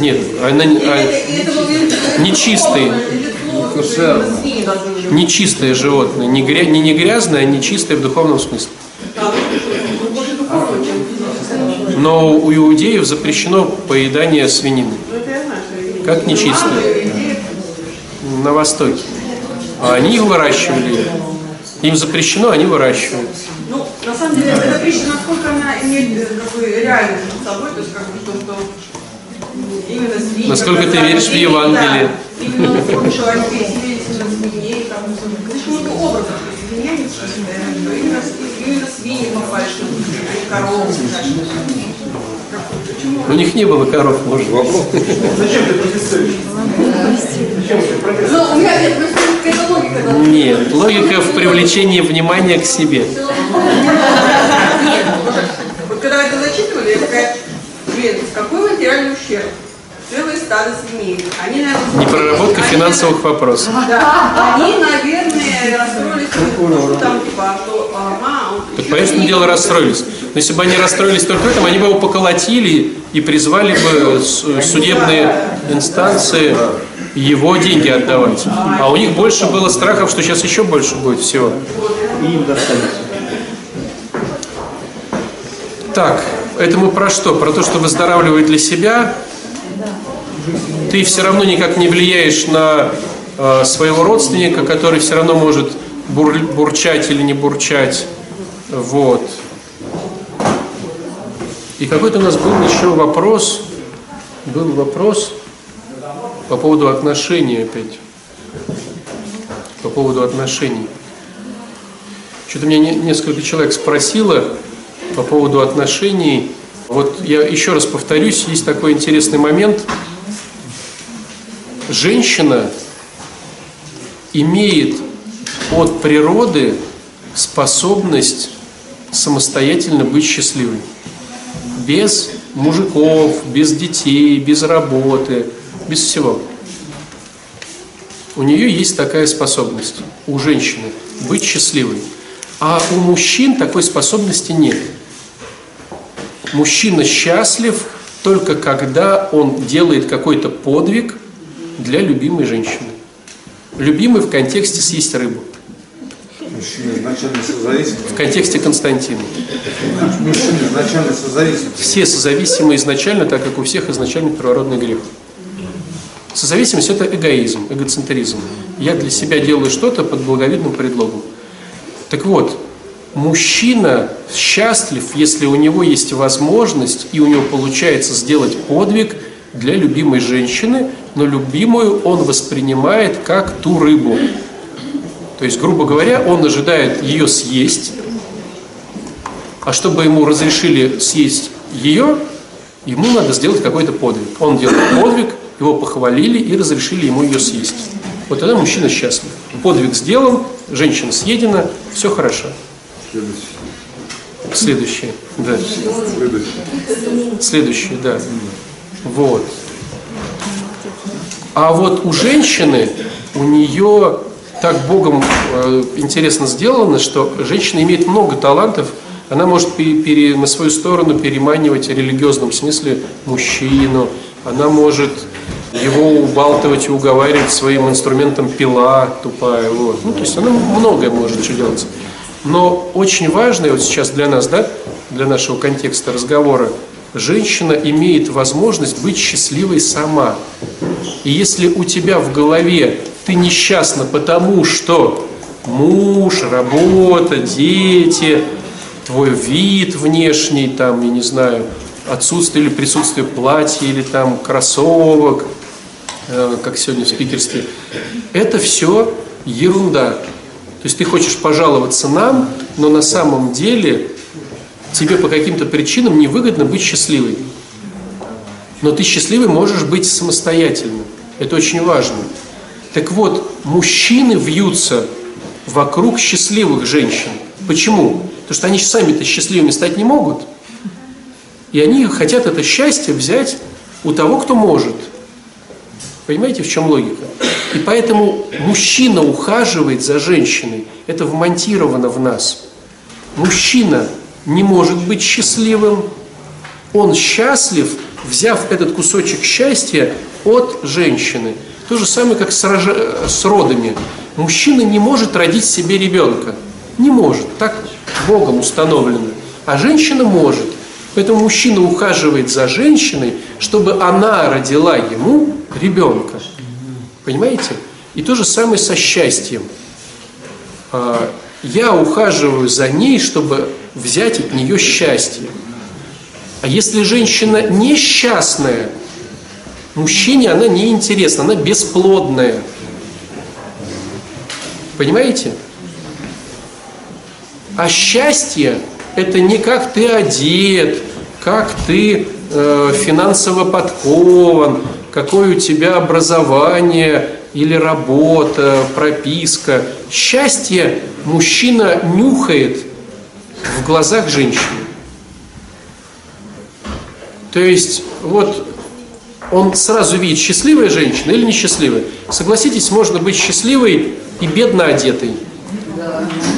Нет, она И а- это Нечистые. быть. нечистое животное, не, гря- не, не грязное, а нечистое в духовном смысле. Да, ну. Но у иудеев запрещено поедание свинины Ну, Как нечистые? дети. на Востоке. А они их выращивали. Им запрещено, они выращивают. Ну, на самом деле, эта пища, насколько она имеет э, как бы, реальность над собой, то есть как бы то, что именно свиньи... Насколько ты веришь в да, Евангелие. Именно насколько человек веселится на свиней, там, слишком много образов. То есть Свинья не именно, именно свиньи попали, что коровы. значит. У них не было коров, может. Вопрос. Ну, у меня какая-то логика. да. Нет, логика в привлечении внимания к себе. Вот когда это зачитывали, я такая, блин, какой материальный ущерб? Целое стадо свиней. Они, наверное, Непроработка они, финансовых вопросов. Да, они, наверное, расстроились, что там, типа, а что, он Так, понятное дело, расстроились. Но если бы они расстроились только в этом, они бы его поколотили и призвали бы судебные инстанции его деньги отдавать. А у них больше было страхов, что сейчас еще больше будет всего. И им достанется. Так, это мы про что? Про то, что выздоравливает для себя. Ты все равно никак не влияешь на э, своего родственника, который все равно может бур- бурчать или не бурчать. Вот. И какой-то у нас был еще вопрос. Был вопрос по поводу отношений опять. По поводу отношений. Что-то меня не- несколько человек спросило по поводу отношений. Вот я еще раз повторюсь, есть такой интересный момент. Женщина имеет от природы способность самостоятельно быть счастливой. Без мужиков, без детей, без работы, без всего. У нее есть такая способность, у женщины, быть счастливой. А у мужчин такой способности нет. Мужчина счастлив только когда он делает какой-то подвиг для любимой женщины. Любимый в контексте съесть рыбу, Мужчина изначально созависим. в контексте Константина. Мужчина изначально созависим. Все созависимы изначально, так как у всех изначально первородный грех. Созависимость – это эгоизм, эгоцентризм. Я для себя делаю что-то под благовидным предлогом. Так вот, мужчина счастлив, если у него есть возможность и у него получается сделать подвиг для любимой женщины, но любимую он воспринимает как ту рыбу. То есть, грубо говоря, он ожидает ее съесть, а чтобы ему разрешили съесть ее, ему надо сделать какой-то подвиг. Он делает подвиг, его похвалили и разрешили ему ее съесть. Вот тогда мужчина счастлив. Подвиг сделан, женщина съедена, все хорошо. Следующее. Да. Следующее, да. Вот. А вот у женщины, у нее так Богом э, интересно сделано, что женщина имеет много талантов, она может на свою сторону переманивать в религиозном смысле мужчину, она может его убалтывать и уговаривать своим инструментом пила тупая. Вот. Ну, то есть она многое может что делать. Но очень важно, и вот сейчас для нас, да, для нашего контекста разговора, женщина имеет возможность быть счастливой сама. И если у тебя в голове ты несчастна потому, что муж, работа, дети, твой вид внешний, там, я не знаю, отсутствие или присутствие платья или там кроссовок, э, как сегодня в спикерстве, это все ерунда. То есть ты хочешь пожаловаться нам, но на самом деле тебе по каким-то причинам невыгодно быть счастливой. Но ты счастливый можешь быть самостоятельно. Это очень важно. Так вот, мужчины вьются вокруг счастливых женщин. Почему? Потому что они сами-то счастливыми стать не могут. И они хотят это счастье взять у того, кто может. Понимаете, в чем логика? И поэтому мужчина ухаживает за женщиной. Это вмонтировано в нас. Мужчина не может быть счастливым. Он счастлив, взяв этот кусочек счастья от женщины. То же самое, как с, рож... с родами. Мужчина не может родить себе ребенка. Не может. Так Богом установлено. А женщина может. Поэтому мужчина ухаживает за женщиной, чтобы она родила ему ребенка. Понимаете? И то же самое со счастьем. Я ухаживаю за ней, чтобы взять от нее счастье. А если женщина несчастная, мужчине она неинтересна, она бесплодная. Понимаете? А счастье – это не как ты одет, как ты э, финансово подкован, какое у тебя образование или работа, прописка. Счастье мужчина нюхает в глазах женщины. То есть, вот он сразу видит, счастливая женщина или несчастливая. Согласитесь, можно быть счастливой и бедно одетой.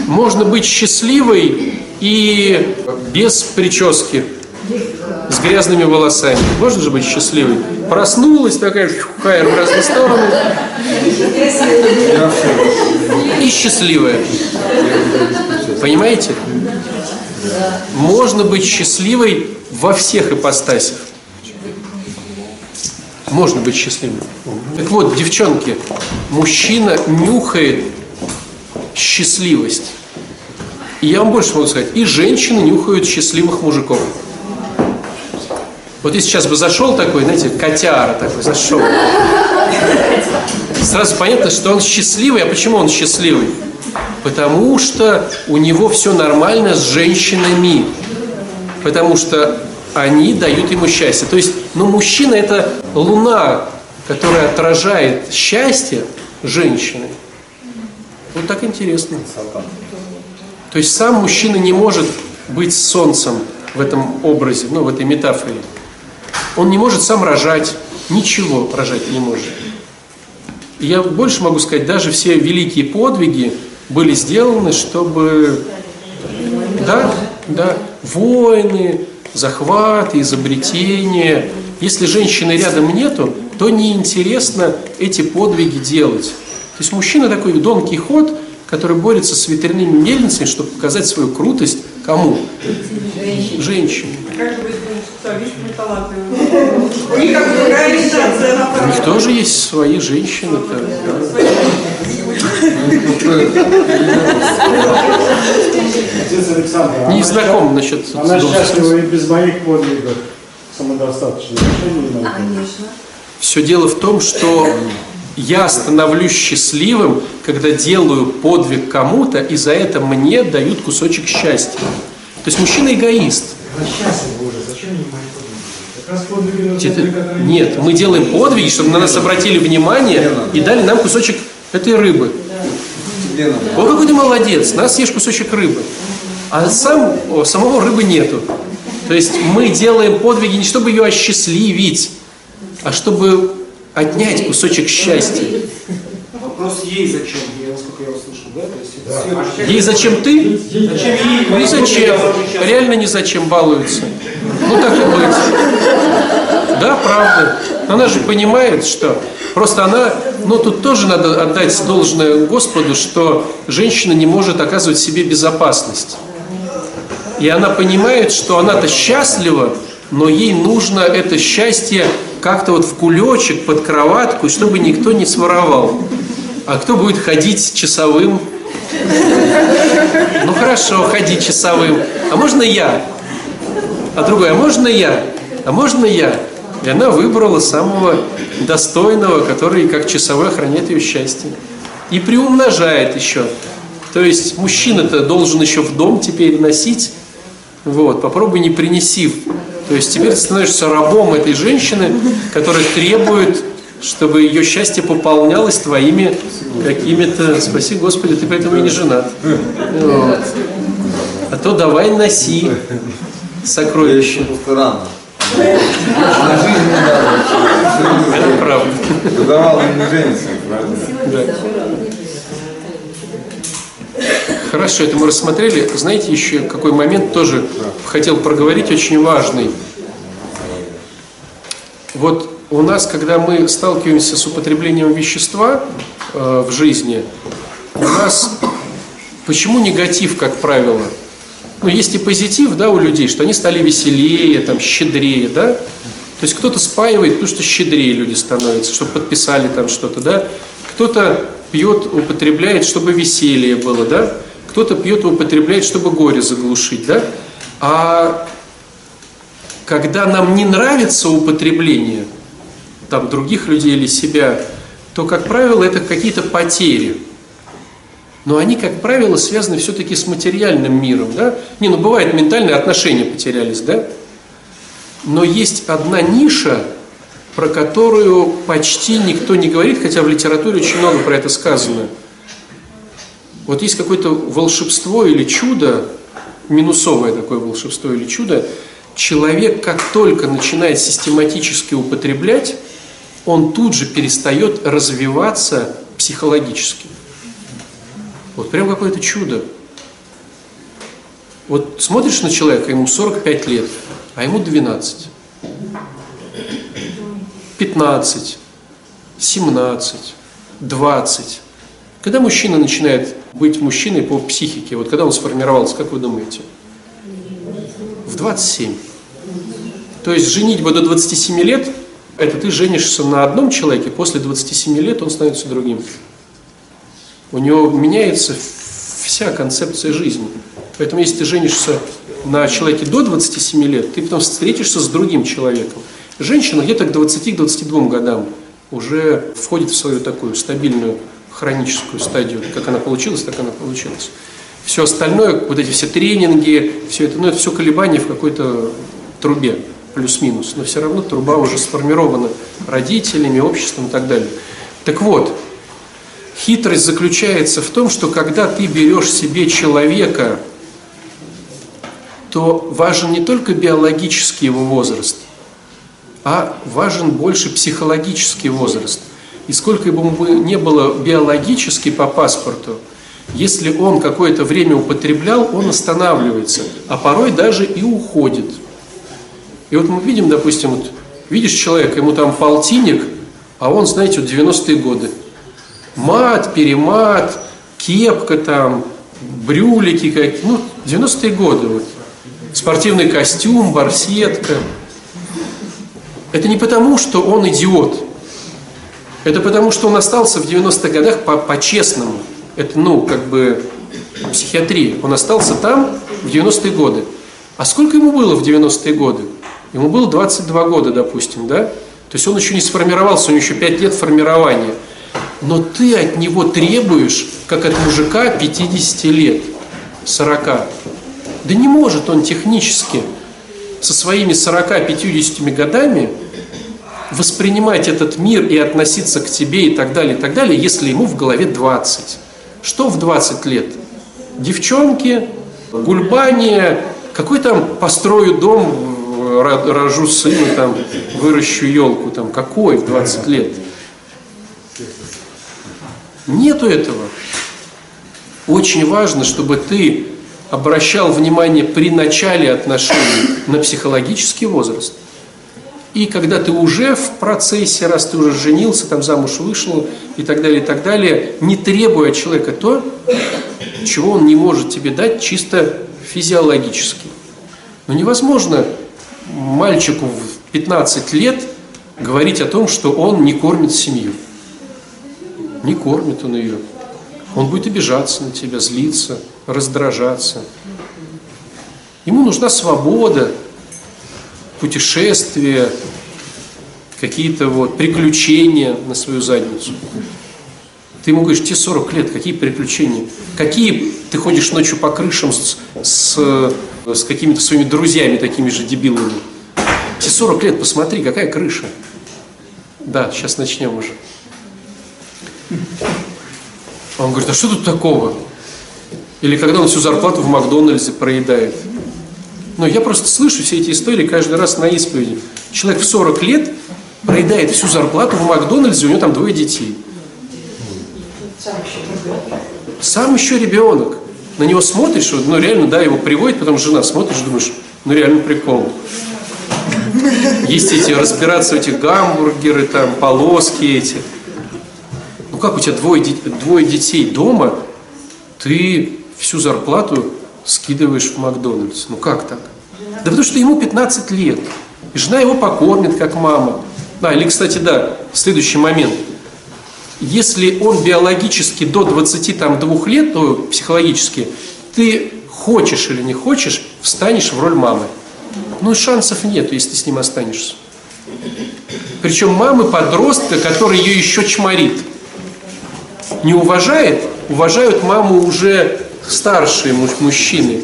Можно быть счастливой и без прически, с грязными волосами. Можно же быть счастливой? Проснулась такая, хайр в разные стороны. И счастливая. Понимаете? Можно быть счастливой во всех ипостасях. Можно быть счастливым. Так вот, девчонки, мужчина нюхает счастливость. И я вам больше могу сказать, и женщины нюхают счастливых мужиков. Вот если сейчас бы зашел такой, знаете, котяра такой, зашел. Сразу понятно, что он счастливый. А почему он счастливый? Потому что у него все нормально с женщинами. Потому что они дают ему счастье. То есть, ну, мужчина это луна, которая отражает счастье женщины. Вот так интересно. То есть сам мужчина не может быть солнцем в этом образе, ну, в этой метафоре. Он не может сам рожать, ничего рожать не может. И я больше могу сказать, даже все великие подвиги были сделаны, чтобы... Да, да, войны, захваты, изобретения. Если женщины рядом нету, то неинтересно эти подвиги делать. То есть мужчина такой Дон Кихот, который борется с ветряными мельницами, чтобы показать свою крутость кому? Женщине. У них тоже есть свои женщины. Не знаком насчет Она счастлива и без моих подвигов самодостаточно. Конечно. Все дело в том, что я становлюсь счастливым, когда делаю подвиг кому-то, и за это мне дают кусочек счастья. То есть мужчина эгоист. Нет, мы делаем подвиги, чтобы на нас обратили внимание и дали нам кусочек этой рыбы. О, какой ты молодец, нас съешь кусочек рыбы. А сам, о, самого рыбы нету. То есть мы делаем подвиги не чтобы ее осчастливить, а чтобы отнять кусочек счастья. Вопрос ей зачем, я, насколько я услышал, да? То есть, да. Ей зачем ты? Зачем ей? Ну зачем? Реально не зачем балуется. Ну так и быть. Да, правда. Она же понимает, что просто она, ну тут тоже надо отдать должное Господу, что женщина не может оказывать себе безопасность. И она понимает, что она-то счастлива, но ей нужно это счастье как-то вот в кулечек, под кроватку, чтобы никто не своровал. А кто будет ходить часовым? Ну хорошо, ходи часовым. А можно я? А другой, а можно я? А можно я? И она выбрала самого достойного, который как часовой охраняет ее счастье. И приумножает еще. То есть мужчина-то должен еще в дом теперь носить. Вот, попробуй не принеси. То есть теперь ты становишься рабом этой женщины, которая требует, чтобы ее счастье пополнялось твоими какими-то... Спаси Господи, ты поэтому и не женат. Вот. А то давай носи сокровища. На жизнь не надо. Это правда. Давал им не жениться, правда? Да. Хорошо, это мы рассмотрели. Знаете, еще какой момент тоже хотел проговорить, очень важный. Вот у нас, когда мы сталкиваемся с употреблением вещества э, в жизни, у нас почему негатив, как правило? Ну, есть и позитив, да, у людей, что они стали веселее, там, щедрее, да? То есть кто-то спаивает, потому что щедрее люди становятся, чтобы подписали там что-то, да? Кто-то пьет, употребляет, чтобы веселье было, да? Кто-то пьет употребляет, чтобы горе заглушить, да? А когда нам не нравится употребление там, других людей или себя, то, как правило, это какие-то потери. Но они, как правило, связаны все-таки с материальным миром. Да? Не, ну бывает, ментальные отношения потерялись, да? Но есть одна ниша, про которую почти никто не говорит, хотя в литературе очень много про это сказано. Вот есть какое-то волшебство или чудо, минусовое такое волшебство или чудо, человек как только начинает систематически употреблять, он тут же перестает развиваться психологически. Вот прям какое-то чудо. Вот смотришь на человека, ему 45 лет, а ему 12. 15, 17, 20. Когда мужчина начинает быть мужчиной по психике, вот когда он сформировался, как вы думаете? В 27. То есть женитьба до 27 лет, это ты женишься на одном человеке, после 27 лет он становится другим. У него меняется вся концепция жизни. Поэтому если ты женишься на человеке до 27 лет, ты потом встретишься с другим человеком. Женщина где-то к 20-22 годам уже входит в свою такую стабильную хроническую стадию. Как она получилась, так она получилась. Все остальное, вот эти все тренинги, все это, ну это все колебания в какой-то трубе, плюс-минус. Но все равно труба уже сформирована родителями, обществом и так далее. Так вот, хитрость заключается в том, что когда ты берешь себе человека, то важен не только биологический его возраст, а важен больше психологический возраст. И сколько бы ему не было биологически по паспорту, если он какое-то время употреблял, он останавливается, а порой даже и уходит. И вот мы видим, допустим, вот, видишь человека, ему там полтинник, а он, знаете, вот 90-е годы. Мат, перемат, кепка там, брюлики какие, ну, 90-е годы вот. Спортивный костюм, барсетка – это не потому, что он идиот. Это потому, что он остался в 90-х годах по-честному. По это, ну, как бы психиатрия. Он остался там в 90-е годы. А сколько ему было в 90-е годы? Ему было 22 года, допустим, да? То есть он еще не сформировался, у него еще 5 лет формирования. Но ты от него требуешь, как от мужика 50 лет, 40. Да не может он технически со своими 40-50 годами воспринимать этот мир и относиться к тебе и так далее, и так далее, если ему в голове 20. Что в 20 лет? Девчонки, гульбание, какой там построю дом, рожу сына, там, выращу елку, там, какой в 20 лет? Нету этого. Очень важно, чтобы ты обращал внимание при начале отношений на психологический возраст. И когда ты уже в процессе, раз ты уже женился, там замуж вышел и так далее, и так далее, не требуя от человека то, чего он не может тебе дать чисто физиологически. Но невозможно мальчику в 15 лет говорить о том, что он не кормит семью. Не кормит он ее. Он будет обижаться на тебя, злиться, раздражаться. Ему нужна свобода, путешествия, какие-то вот приключения на свою задницу. Ты ему говоришь, тебе 40 лет, какие приключения? Какие ты ходишь ночью по крышам с, с, с какими-то своими друзьями, такими же дебилами? Тебе 40 лет, посмотри, какая крыша. Да, сейчас начнем уже. Он говорит, а что тут такого? Или когда он всю зарплату в Макдональдсе проедает. Но я просто слышу все эти истории каждый раз на исповеди. Человек в 40 лет проедает всю зарплату в Макдональдсе, у него там двое детей. Сам еще ребенок. На него смотришь, ну реально, да, его приводит, потом жена смотришь, думаешь, ну реально прикол. Есть эти, разбираться в этих гамбургеры, там, полоски эти. Ну как у тебя двое, двое детей дома, ты всю зарплату скидываешь в Макдональдс. Ну как так? Да потому что ему 15 лет. И жена его покормит, как мама. Да, или, кстати, да, следующий момент. Если он биологически до 22 лет, то психологически, ты хочешь или не хочешь, встанешь в роль мамы. Ну, шансов нет, если ты с ним останешься. Причем мамы подростка, который ее еще чморит. Не уважает, уважают маму уже старшие мужчины.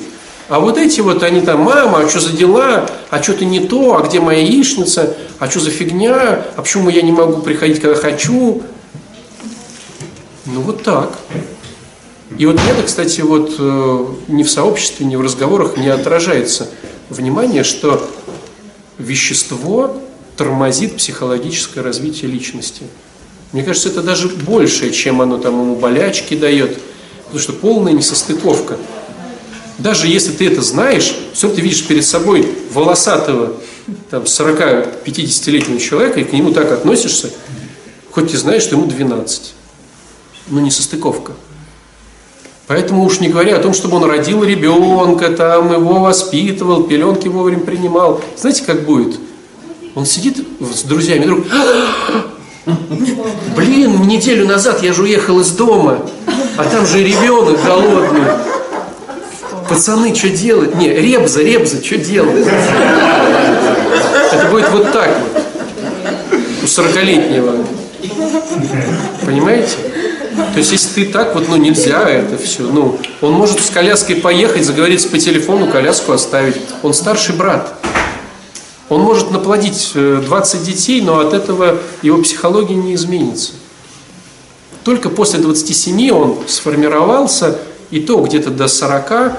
А вот эти вот, они там, мама, а что за дела, а что ты не то, а где моя яичница, а что за фигня, а почему я не могу приходить, когда хочу. Ну вот так. И вот это, кстати, вот э, ни в сообществе, ни в разговорах не отражается внимание, что вещество тормозит психологическое развитие личности. Мне кажется, это даже большее, чем оно там ему болячки дает, потому что полная несостыковка. Даже если ты это знаешь, все ты видишь перед собой волосатого, там, 40-50-летнего человека, и к нему так относишься, хоть ты знаешь, что ему 12. Но не состыковка. Поэтому уж не говоря о том, чтобы он родил ребенка, там его воспитывал, пеленки вовремя принимал. Знаете, как будет? Он сидит с друзьями, друг, блин, неделю назад я же уехал из дома, а там же ребенок голодный. Пацаны, что делать? Не, ребза, ребза, что делать? Это будет вот так вот. У 40-летнего. Понимаете? То есть, если ты так, вот, ну, нельзя это все. Ну, он может с коляской поехать, заговорить по телефону, коляску оставить. Он старший брат. Он может наплодить 20 э, детей, но от этого его психология не изменится. Только после 27 он сформировался, и то где-то до 40,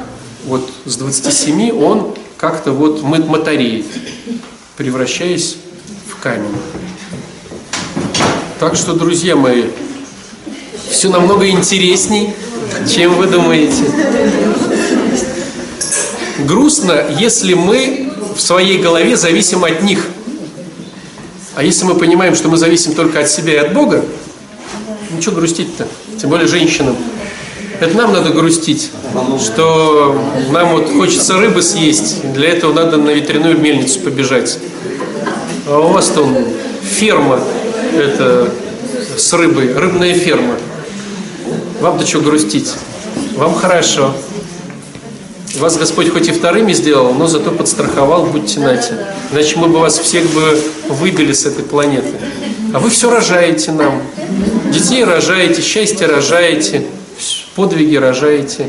вот с 27 он как-то вот мотореет, превращаясь в камень. Так что, друзья мои, все намного интересней, чем вы думаете. Грустно, если мы в своей голове зависим от них. А если мы понимаем, что мы зависим только от себя и от Бога, ничего грустить-то, тем более женщинам. Это нам надо грустить, что нам вот хочется рыбы съесть, для этого надо на ветряную мельницу побежать. А у вас там ферма это с рыбой, рыбная ферма. Вам-то что грустить? Вам хорошо. Вас Господь хоть и вторыми сделал, но зато подстраховал, будьте нате. Иначе мы бы вас всех бы выбили с этой планеты. А вы все рожаете нам. Детей рожаете, счастье рожаете, подвиги рожаете.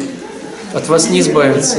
От вас не избавиться.